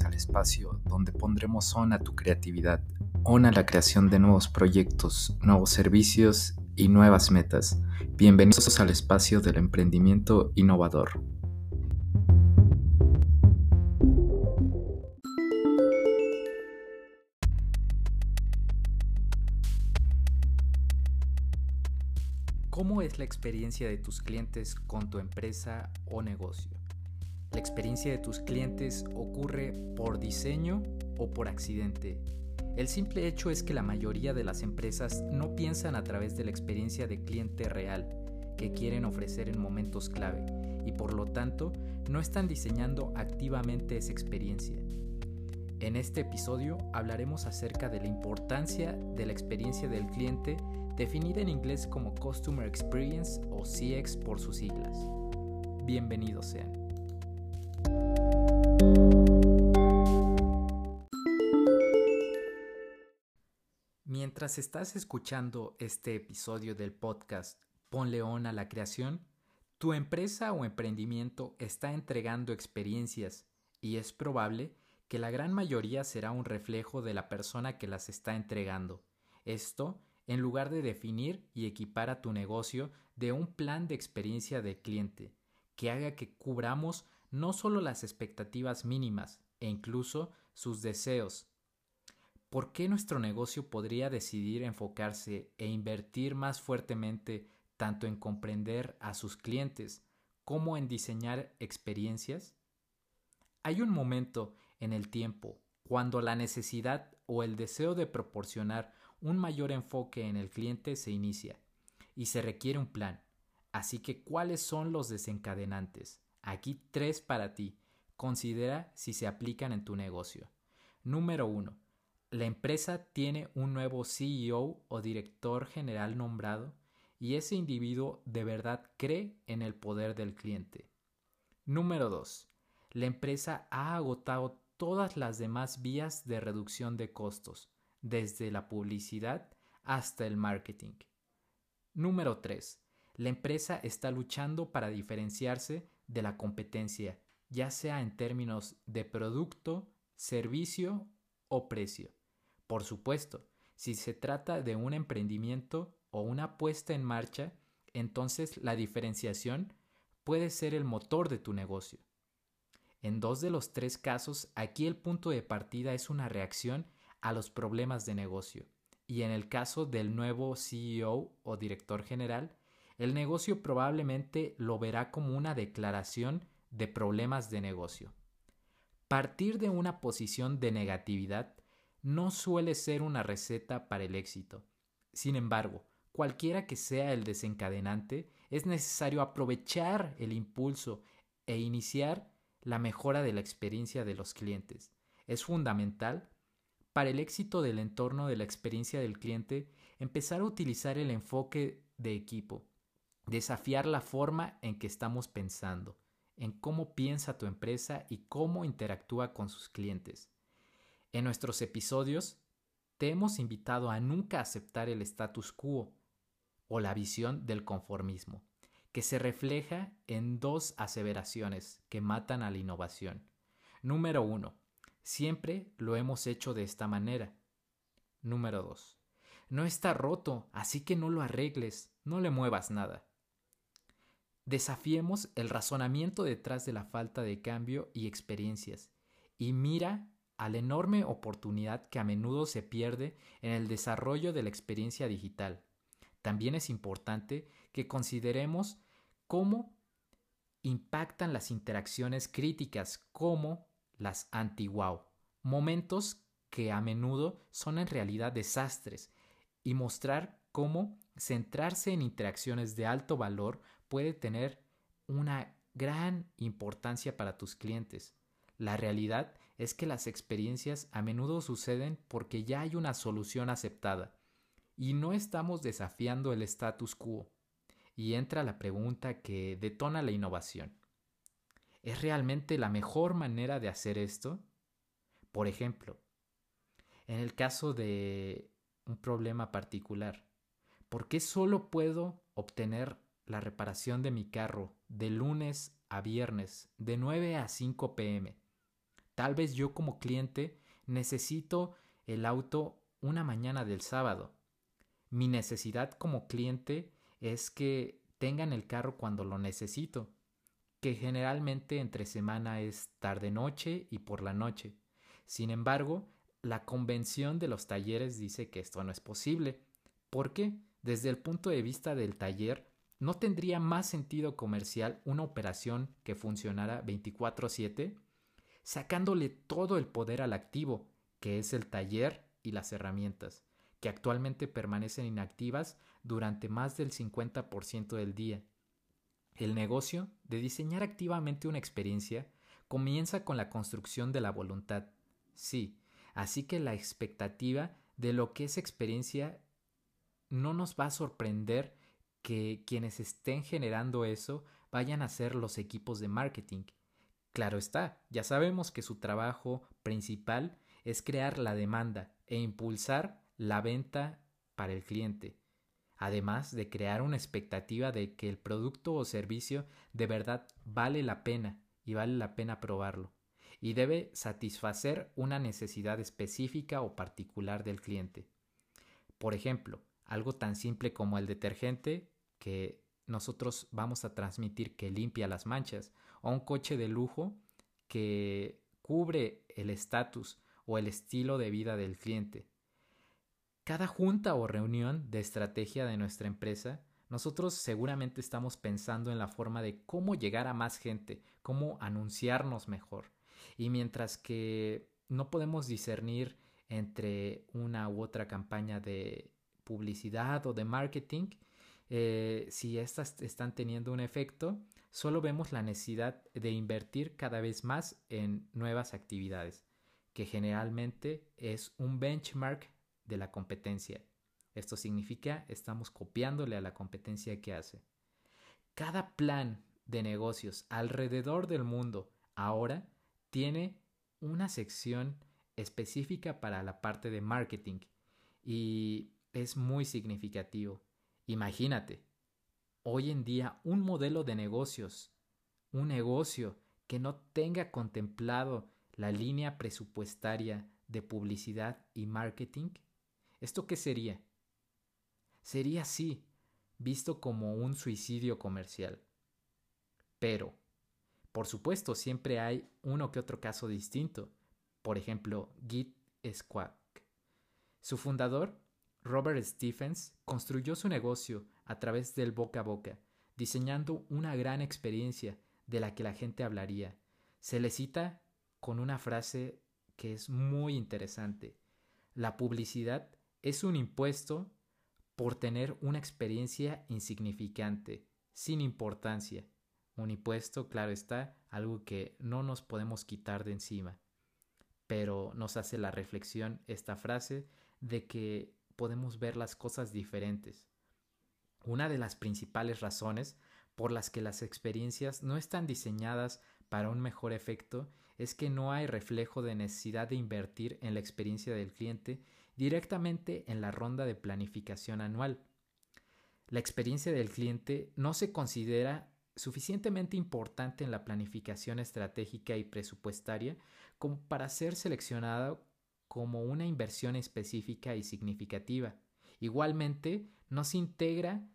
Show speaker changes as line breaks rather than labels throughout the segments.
al espacio donde pondremos zona a tu creatividad, on a la creación de nuevos proyectos, nuevos servicios y nuevas metas. Bienvenidos al espacio del emprendimiento innovador. ¿Cómo es la experiencia de tus clientes con tu empresa o negocio? La experiencia de tus clientes ocurre por diseño o por accidente. El simple hecho es que la mayoría de las empresas no piensan a través de la experiencia de cliente real que quieren ofrecer en momentos clave y por lo tanto no están diseñando activamente esa experiencia. En este episodio hablaremos acerca de la importancia de la experiencia del cliente definida en inglés como Customer Experience o CX por sus siglas. Bienvenidos sean. Mientras estás escuchando este episodio del podcast Pon León a la creación, tu empresa o emprendimiento está entregando experiencias y es probable que la gran mayoría será un reflejo de la persona que las está entregando. Esto en lugar de definir y equipar a tu negocio de un plan de experiencia de cliente que haga que cubramos no solo las expectativas mínimas e incluso sus deseos. ¿Por qué nuestro negocio podría decidir enfocarse e invertir más fuertemente tanto en comprender a sus clientes como en diseñar experiencias? Hay un momento en el tiempo cuando la necesidad o el deseo de proporcionar un mayor enfoque en el cliente se inicia y se requiere un plan. Así que, ¿cuáles son los desencadenantes? Aquí tres para ti. Considera si se aplican en tu negocio. Número uno. La empresa tiene un nuevo CEO o director general nombrado y ese individuo de verdad cree en el poder del cliente. Número 2. La empresa ha agotado todas las demás vías de reducción de costos, desde la publicidad hasta el marketing. Número 3. La empresa está luchando para diferenciarse de la competencia, ya sea en términos de producto, servicio o precio. Por supuesto, si se trata de un emprendimiento o una puesta en marcha, entonces la diferenciación puede ser el motor de tu negocio. En dos de los tres casos, aquí el punto de partida es una reacción a los problemas de negocio. Y en el caso del nuevo CEO o director general, el negocio probablemente lo verá como una declaración de problemas de negocio. Partir de una posición de negatividad no suele ser una receta para el éxito. Sin embargo, cualquiera que sea el desencadenante, es necesario aprovechar el impulso e iniciar la mejora de la experiencia de los clientes. Es fundamental para el éxito del entorno de la experiencia del cliente empezar a utilizar el enfoque de equipo, desafiar la forma en que estamos pensando, en cómo piensa tu empresa y cómo interactúa con sus clientes. En nuestros episodios te hemos invitado a nunca aceptar el status quo o la visión del conformismo, que se refleja en dos aseveraciones que matan a la innovación. Número uno, siempre lo hemos hecho de esta manera. Número dos, no está roto, así que no lo arregles, no le muevas nada. Desafiemos el razonamiento detrás de la falta de cambio y experiencias y mira a la enorme oportunidad que a menudo se pierde en el desarrollo de la experiencia digital. También es importante que consideremos cómo impactan las interacciones críticas como las anti-wow, momentos que a menudo son en realidad desastres, y mostrar cómo centrarse en interacciones de alto valor puede tener una gran importancia para tus clientes. La realidad es que las experiencias a menudo suceden porque ya hay una solución aceptada y no estamos desafiando el status quo. Y entra la pregunta que detona la innovación. ¿Es realmente la mejor manera de hacer esto? Por ejemplo, en el caso de un problema particular, ¿por qué solo puedo obtener la reparación de mi carro de lunes a viernes de 9 a 5 pm. Tal vez yo como cliente necesito el auto una mañana del sábado. Mi necesidad como cliente es que tengan el carro cuando lo necesito, que generalmente entre semana es tarde-noche y por la noche. Sin embargo, la convención de los talleres dice que esto no es posible. ¿Por qué? Desde el punto de vista del taller, ¿no tendría más sentido comercial una operación que funcionara 24/7? Sacándole todo el poder al activo, que es el taller y las herramientas, que actualmente permanecen inactivas durante más del 50% del día. El negocio de diseñar activamente una experiencia comienza con la construcción de la voluntad. Sí, así que la expectativa de lo que es experiencia no nos va a sorprender que quienes estén generando eso vayan a ser los equipos de marketing. Claro está, ya sabemos que su trabajo principal es crear la demanda e impulsar la venta para el cliente, además de crear una expectativa de que el producto o servicio de verdad vale la pena y vale la pena probarlo, y debe satisfacer una necesidad específica o particular del cliente. Por ejemplo, algo tan simple como el detergente que nosotros vamos a transmitir que limpia las manchas, o un coche de lujo que cubre el estatus o el estilo de vida del cliente. Cada junta o reunión de estrategia de nuestra empresa, nosotros seguramente estamos pensando en la forma de cómo llegar a más gente, cómo anunciarnos mejor. Y mientras que no podemos discernir entre una u otra campaña de publicidad o de marketing, eh, si estas están teniendo un efecto, solo vemos la necesidad de invertir cada vez más en nuevas actividades, que generalmente es un benchmark de la competencia. Esto significa estamos copiándole a la competencia que hace. Cada plan de negocios alrededor del mundo ahora tiene una sección específica para la parte de marketing y es muy significativo. Imagínate, hoy en día un modelo de negocios, un negocio que no tenga contemplado la línea presupuestaria de publicidad y marketing, ¿esto qué sería? Sería así, visto como un suicidio comercial. Pero, por supuesto, siempre hay uno que otro caso distinto. Por ejemplo, Git Squawk. Su fundador Robert Stephens construyó su negocio a través del boca a boca, diseñando una gran experiencia de la que la gente hablaría. Se le cita con una frase que es muy interesante. La publicidad es un impuesto por tener una experiencia insignificante, sin importancia. Un impuesto, claro está, algo que no nos podemos quitar de encima. Pero nos hace la reflexión esta frase de que podemos ver las cosas diferentes. Una de las principales razones por las que las experiencias no están diseñadas para un mejor efecto es que no hay reflejo de necesidad de invertir en la experiencia del cliente directamente en la ronda de planificación anual. La experiencia del cliente no se considera suficientemente importante en la planificación estratégica y presupuestaria como para ser seleccionada como una inversión específica y significativa. Igualmente, no se integra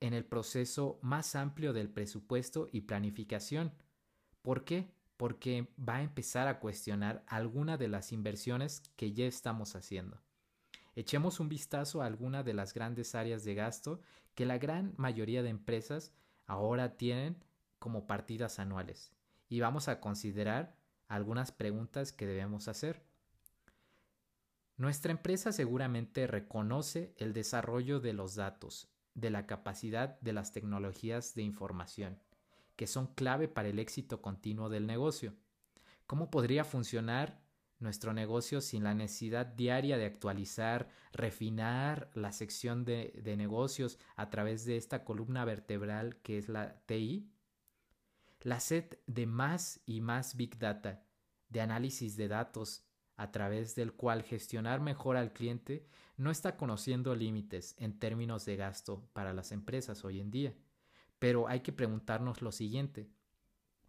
en el proceso más amplio del presupuesto y planificación. ¿Por qué? Porque va a empezar a cuestionar alguna de las inversiones que ya estamos haciendo. Echemos un vistazo a alguna de las grandes áreas de gasto que la gran mayoría de empresas ahora tienen como partidas anuales y vamos a considerar algunas preguntas que debemos hacer. Nuestra empresa seguramente reconoce el desarrollo de los datos, de la capacidad de las tecnologías de información, que son clave para el éxito continuo del negocio. ¿Cómo podría funcionar nuestro negocio sin la necesidad diaria de actualizar, refinar la sección de, negocios a través de esta columna vertebral que es la TI? La sed de más y más Big Data, de análisis de datos, a través del cual gestionar mejor al cliente no está conociendo límites en términos de gasto para las empresas hoy en día. Pero hay que preguntarnos lo siguiente.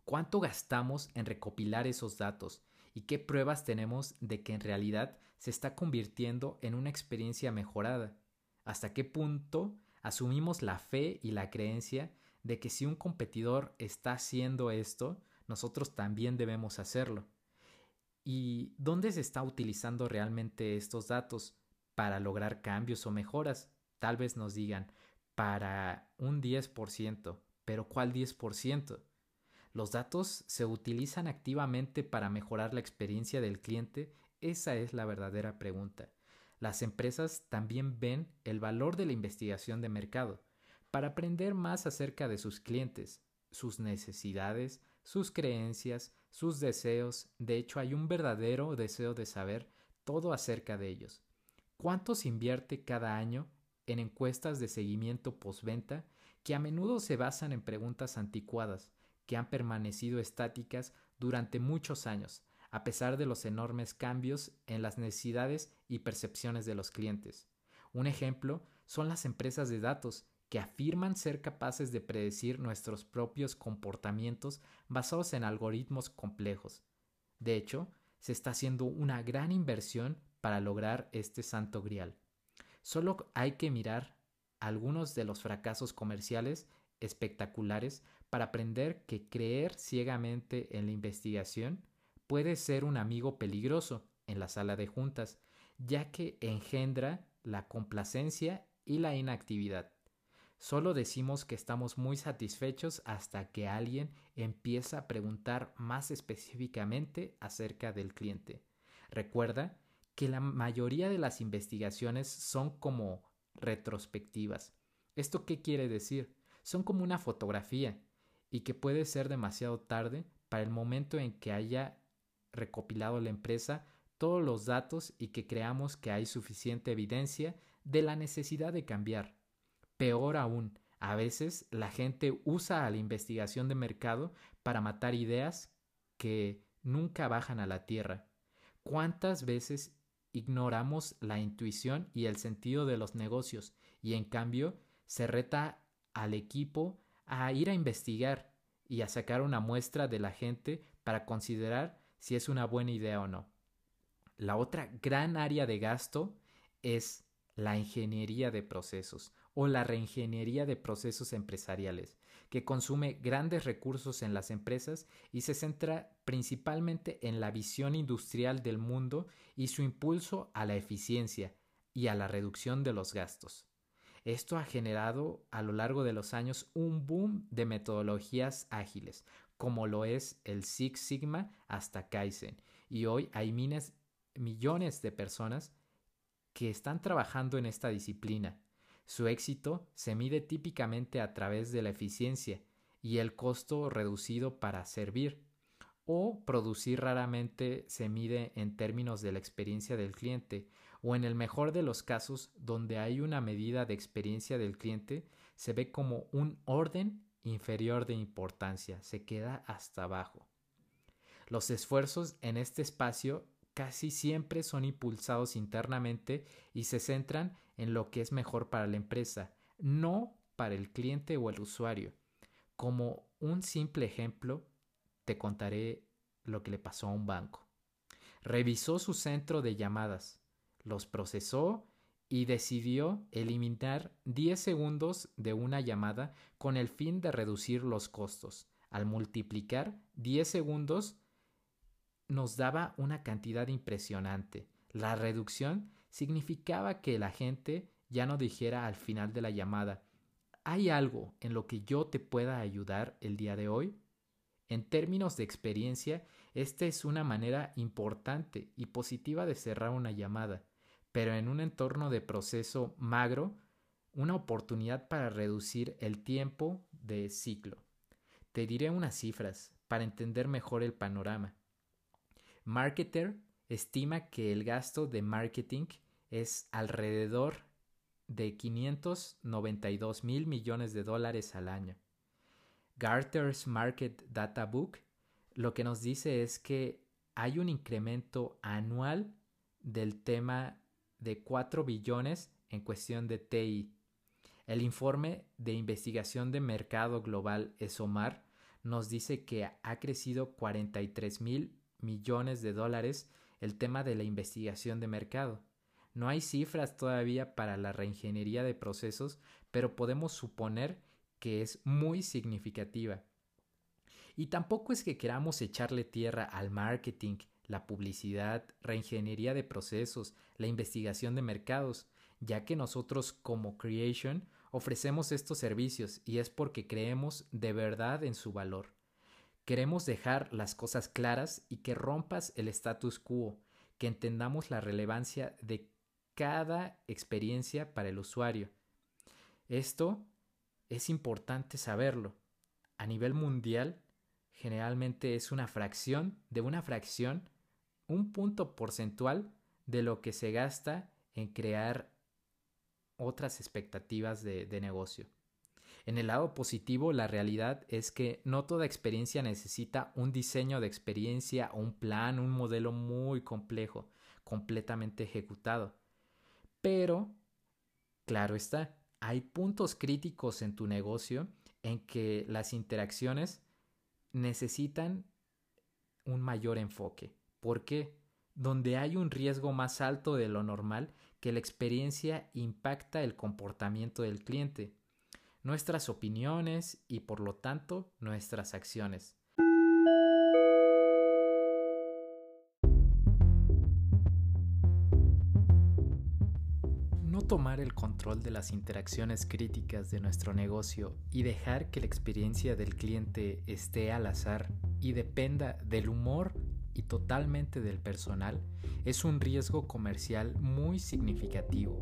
¿Cuánto gastamos en recopilar esos datos ¿Y qué pruebas tenemos de que en realidad se está convirtiendo en una experiencia mejorada? ¿Hasta qué punto asumimos la fe y la creencia de que si un competidor está haciendo esto, nosotros también debemos hacerlo? ¿Y dónde se está utilizando realmente estos datos para lograr cambios o mejoras? Tal vez nos digan, para un 10%, pero ¿cuál 10%? ¿Los datos se utilizan activamente para mejorar la experiencia del cliente? Esa es la verdadera pregunta. Las empresas también ven el valor de la investigación de mercado para aprender más acerca de sus clientes, sus necesidades, sus creencias, sus deseos. De hecho, hay un verdadero deseo de saber todo acerca de ellos. ¿Cuánto se invierte cada año en encuestas de seguimiento postventa que a menudo se basan en preguntas anticuadas que han permanecido estáticas durante muchos años, a pesar de los enormes cambios en las necesidades y percepciones de los clientes. Un ejemplo son las empresas de datos que afirman ser capaces de predecir nuestros propios comportamientos basados en algoritmos complejos. De hecho, se está haciendo una gran inversión para lograr este santo grial. Solo hay que mirar algunos de los fracasos comerciales espectaculares para aprender que creer ciegamente en la investigación puede ser un amigo peligroso en la sala de juntas, ya que engendra la complacencia y la inactividad. Solo decimos que estamos muy satisfechos hasta que alguien empieza a preguntar más específicamente acerca del cliente. Recuerda que la mayoría de las investigaciones son como retrospectivas. ¿Esto qué quiere decir? Son como una fotografía y que puede ser demasiado tarde para el momento en que haya recopilado la empresa todos los datos y que creamos que hay suficiente evidencia de la necesidad de cambiar. Peor aún, a veces la gente usa la investigación de mercado para matar ideas que nunca bajan a la tierra. ¿Cuántas veces ignoramos la intuición y el sentido de los negocios y en cambio se reta al equipo a ir a investigar y a sacar una muestra de la gente para considerar si es una buena idea o no. La otra gran área de gasto es la ingeniería de procesos o la reingeniería de procesos empresariales, que consume grandes recursos en las empresas y se centra principalmente en la visión industrial del mundo y su impulso a la eficiencia y a la reducción de los gastos. Esto ha generado a lo largo de los años un boom de metodologías ágiles, como lo es el Six Sigma hasta Kaizen, y hoy hay millones de personas que están trabajando en esta disciplina. Su éxito se mide típicamente a través de la eficiencia y el costo reducido para servir, o producir raramente se mide en términos de la experiencia del cliente, o en el mejor de los casos donde hay una medida de experiencia del cliente, se ve como un orden inferior de importancia, se queda hasta abajo. Los esfuerzos en este espacio casi siempre son impulsados internamente y se centran en lo que es mejor para la empresa, no para el cliente o el usuario. Como un simple ejemplo, te contaré lo que le pasó a un banco. Revisó su centro de llamadas, los procesó y decidió eliminar 10 segundos de una llamada con el fin de reducir los costos. Al multiplicar 10 segundos nos daba una cantidad impresionante. La reducción significaba que la gente ya no dijera al final de la llamada ¿Hay algo en lo que yo te pueda ayudar el día de hoy? En términos de experiencia, esta es una manera importante y positiva de cerrar una llamada, pero en un entorno de proceso magro, una oportunidad para reducir el tiempo de ciclo. Te diré unas cifras para entender mejor el panorama. Marketer estima que el gasto de marketing es alrededor de 592 mil millones de dólares al año. Gartner's Market Data Book lo que nos dice es que hay un incremento anual del tema de 4 billones en cuestión de TI. El informe de investigación de mercado global ESOMAR nos dice que ha crecido 43 mil millones de dólares el tema de la investigación de mercado. No hay cifras todavía para la reingeniería de procesos, pero podemos suponer que es muy significativa. Y tampoco es que queramos echarle tierra al marketing, la publicidad, reingeniería de procesos, la investigación de mercados, ya que nosotros como Creation ofrecemos estos servicios y es porque creemos de verdad en su valor. Queremos dejar las cosas claras y que rompas el status quo, que entendamos la relevancia de cada experiencia para el usuario. Esto es importante saberlo. A nivel mundial, generalmente es una fracción de una fracción, un punto porcentual de lo que se gasta en crear otras expectativas de, negocio. En el lado positivo, la realidad es que no toda experiencia necesita un diseño de experiencia, un plan, un modelo muy complejo, completamente ejecutado. Pero, claro está, hay puntos críticos en tu negocio en que las interacciones necesitan un mayor enfoque. ¿Por qué? Donde hay un riesgo más alto de lo normal que la experiencia impacta el comportamiento del cliente nuestras opiniones y por lo tanto nuestras acciones. No tomar el control de las interacciones críticas de nuestro negocio y dejar que la experiencia del cliente esté al azar y dependa del humor y totalmente del personal es un riesgo comercial muy significativo.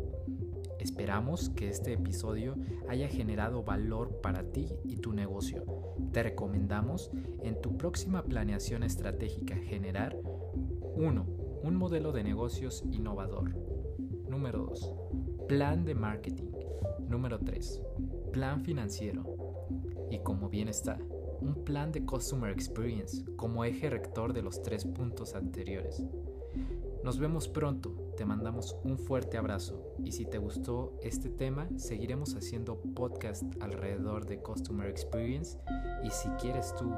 Esperamos que este episodio haya generado valor para ti y tu negocio. Te recomendamos en tu próxima planeación estratégica generar 1. Un modelo de negocios innovador. Número 2. Plan de marketing. Número 3. Plan financiero. Y como bien está, un plan de Customer Experience como eje rector de los tres puntos anteriores. Nos vemos pronto, te mandamos un fuerte abrazo y si te gustó este tema, seguiremos haciendo podcast alrededor de Customer Experience y si quieres tú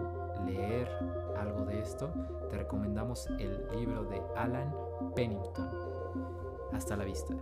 leer algo de esto, te recomendamos el libro de Alan Pennington. Hasta la vista.